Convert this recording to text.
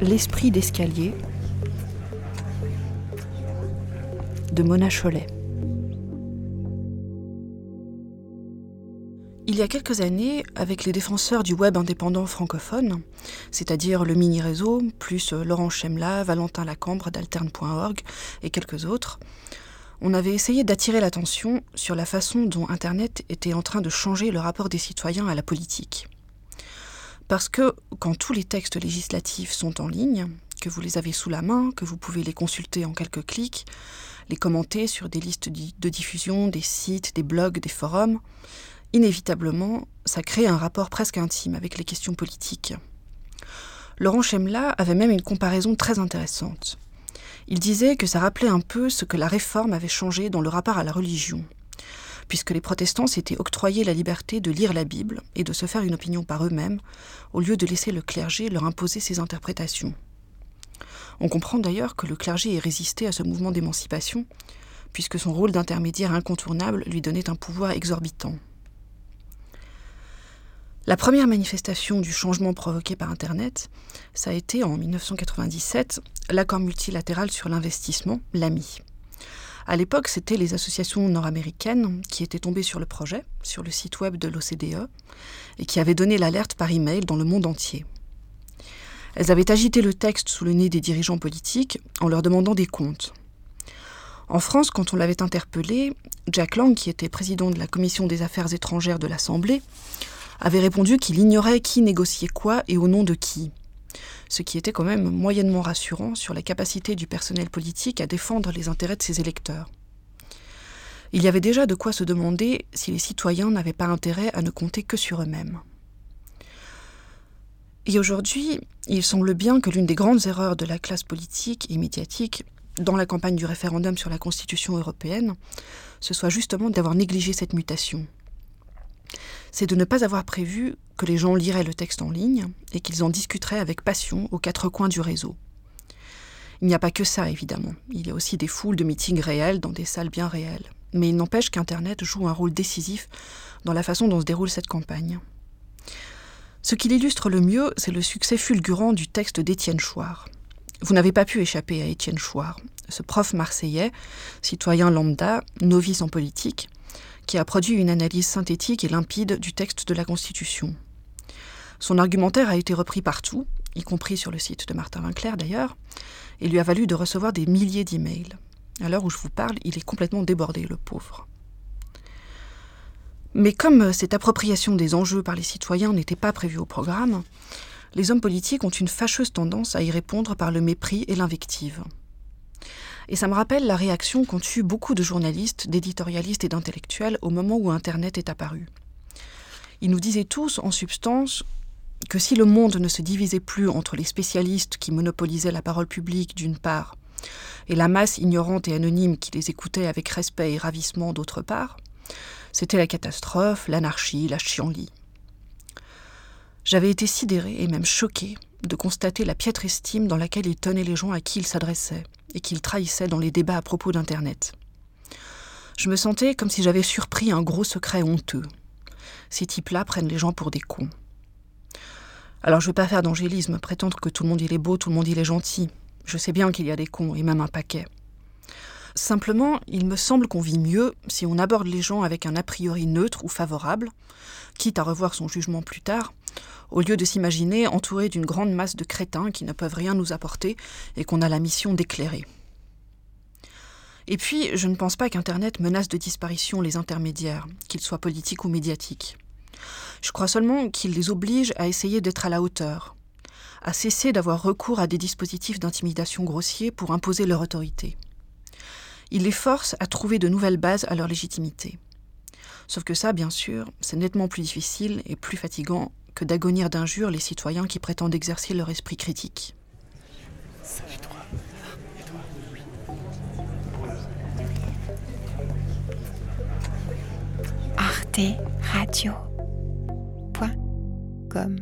L'esprit d'escalier de Mona Cholet. Il y a quelques années, avec les défenseurs du web indépendant francophone, c'est-à-dire le mini-réseau, plus Laurent Chemla, Valentin Lacambre d'alterne.org et quelques autres, on avait essayé d'attirer l'attention sur la façon dont Internet était en train de changer le rapport des citoyens à la politique. Parce que quand tous les textes législatifs sont en ligne, que vous les avez sous la main, que vous pouvez les consulter en quelques clics, les commenter sur des listes de diffusion, des sites, des blogs, des forums, inévitablement, ça crée un rapport presque intime avec les questions politiques. Laurent Chemla avait même une comparaison très intéressante. Il disait que ça rappelait un peu ce que la réforme avait changé dans le rapport à la religion, puisque les protestants s'étaient octroyés la liberté de lire la Bible et de se faire une opinion par eux-mêmes, au lieu de laisser le clergé leur imposer ses interprétations. On comprend d'ailleurs que le clergé ait résisté à ce mouvement d'émancipation, puisque son rôle d'intermédiaire incontournable lui donnait un pouvoir exorbitant. La première manifestation du changement provoqué par Internet, ça a été en 1997 l'accord multilatéral sur l'investissement, l'AMI. À l'époque, c'était les associations nord-américaines qui étaient tombées sur le projet, sur le site web de l'OCDE, et qui avaient donné l'alerte par email dans le monde entier. Elles avaient agité le texte sous le nez des dirigeants politiques en leur demandant des comptes. En France, quand on l'avait interpellé, Jack Lang, qui était président de la Commission des affaires étrangères de l'Assemblée, avait répondu qu'il ignorait qui négociait quoi et au nom de qui. Ce qui était quand même moyennement rassurant sur la capacité du personnel politique à défendre les intérêts de ses électeurs. Il y avait déjà de quoi se demander si les citoyens n'avaient pas intérêt à ne compter que sur eux-mêmes. Et aujourd'hui, il semble bien que l'une des grandes erreurs de la classe politique et médiatique dans la campagne du référendum sur la Constitution européenne, ce soit justement d'avoir négligé cette mutation c'est de ne pas avoir prévu que les gens liraient le texte en ligne et qu'ils en discuteraient avec passion aux quatre coins du réseau. Il n'y a pas que ça, évidemment. Il y a aussi des foules de meetings réels dans des salles bien réelles. Mais il n'empêche qu'Internet joue un rôle décisif dans la façon dont se déroule cette campagne. Ce qui l'illustre le mieux, c'est le succès fulgurant du texte d'Étienne Chouard. Vous n'avez pas pu échapper à Étienne Chouard, ce prof marseillais, citoyen lambda, novice en politique, qui a produit une analyse synthétique et limpide du texte de la Constitution. Son argumentaire a été repris partout, y compris sur le site de Martin Winkler d'ailleurs, et lui a valu de recevoir des milliers d'emails. À l'heure où je vous parle, il est complètement débordé, le pauvre. Mais comme cette appropriation des enjeux par les citoyens n'était pas prévue au programme, les hommes politiques ont une fâcheuse tendance à y répondre par le mépris et l'invective. Et ça me rappelle la réaction qu'ont eue beaucoup de journalistes, d'éditorialistes et d'intellectuels au moment où Internet est apparu. Ils nous disaient tous, en substance, que si le monde ne se divisait plus entre les spécialistes qui monopolisaient la parole publique d'une part, et la masse ignorante et anonyme qui les écoutait avec respect et ravissement d'autre part, c'était la catastrophe, l'anarchie, la chienlit. J'avais été sidéré et même choqué de constater la piètre estime dans laquelle il tenait les gens à qui il s'adressait, et qu'il trahissait dans les débats à propos d'Internet. Je me sentais comme si j'avais surpris un gros secret honteux. Ces types-là prennent les gens pour des cons. Alors je ne veux pas faire d'angélisme, prétendre que tout le monde il est beau, tout le monde il est gentil. Je sais bien qu'il y a des cons, et même un paquet. Simplement, il me semble qu'on vit mieux si on aborde les gens avec un a priori neutre ou favorable, quitte à revoir son jugement plus tard, au lieu de s'imaginer entouré d'une grande masse de crétins qui ne peuvent rien nous apporter et qu'on a la mission d'éclairer. Et puis, je ne pense pas qu'Internet menace de disparition les intermédiaires, qu'ils soient politiques ou médiatiques. Je crois seulement qu'il les oblige à essayer d'être à la hauteur, à cesser d'avoir recours à des dispositifs d'intimidation grossiers pour imposer leur autorité. Il les force à trouver de nouvelles bases à leur légitimité. Sauf que ça, bien sûr, c'est nettement plus difficile et plus fatigant que d'agonir d'injures les citoyens qui prétendent exercer leur esprit critique. Arte Radio comme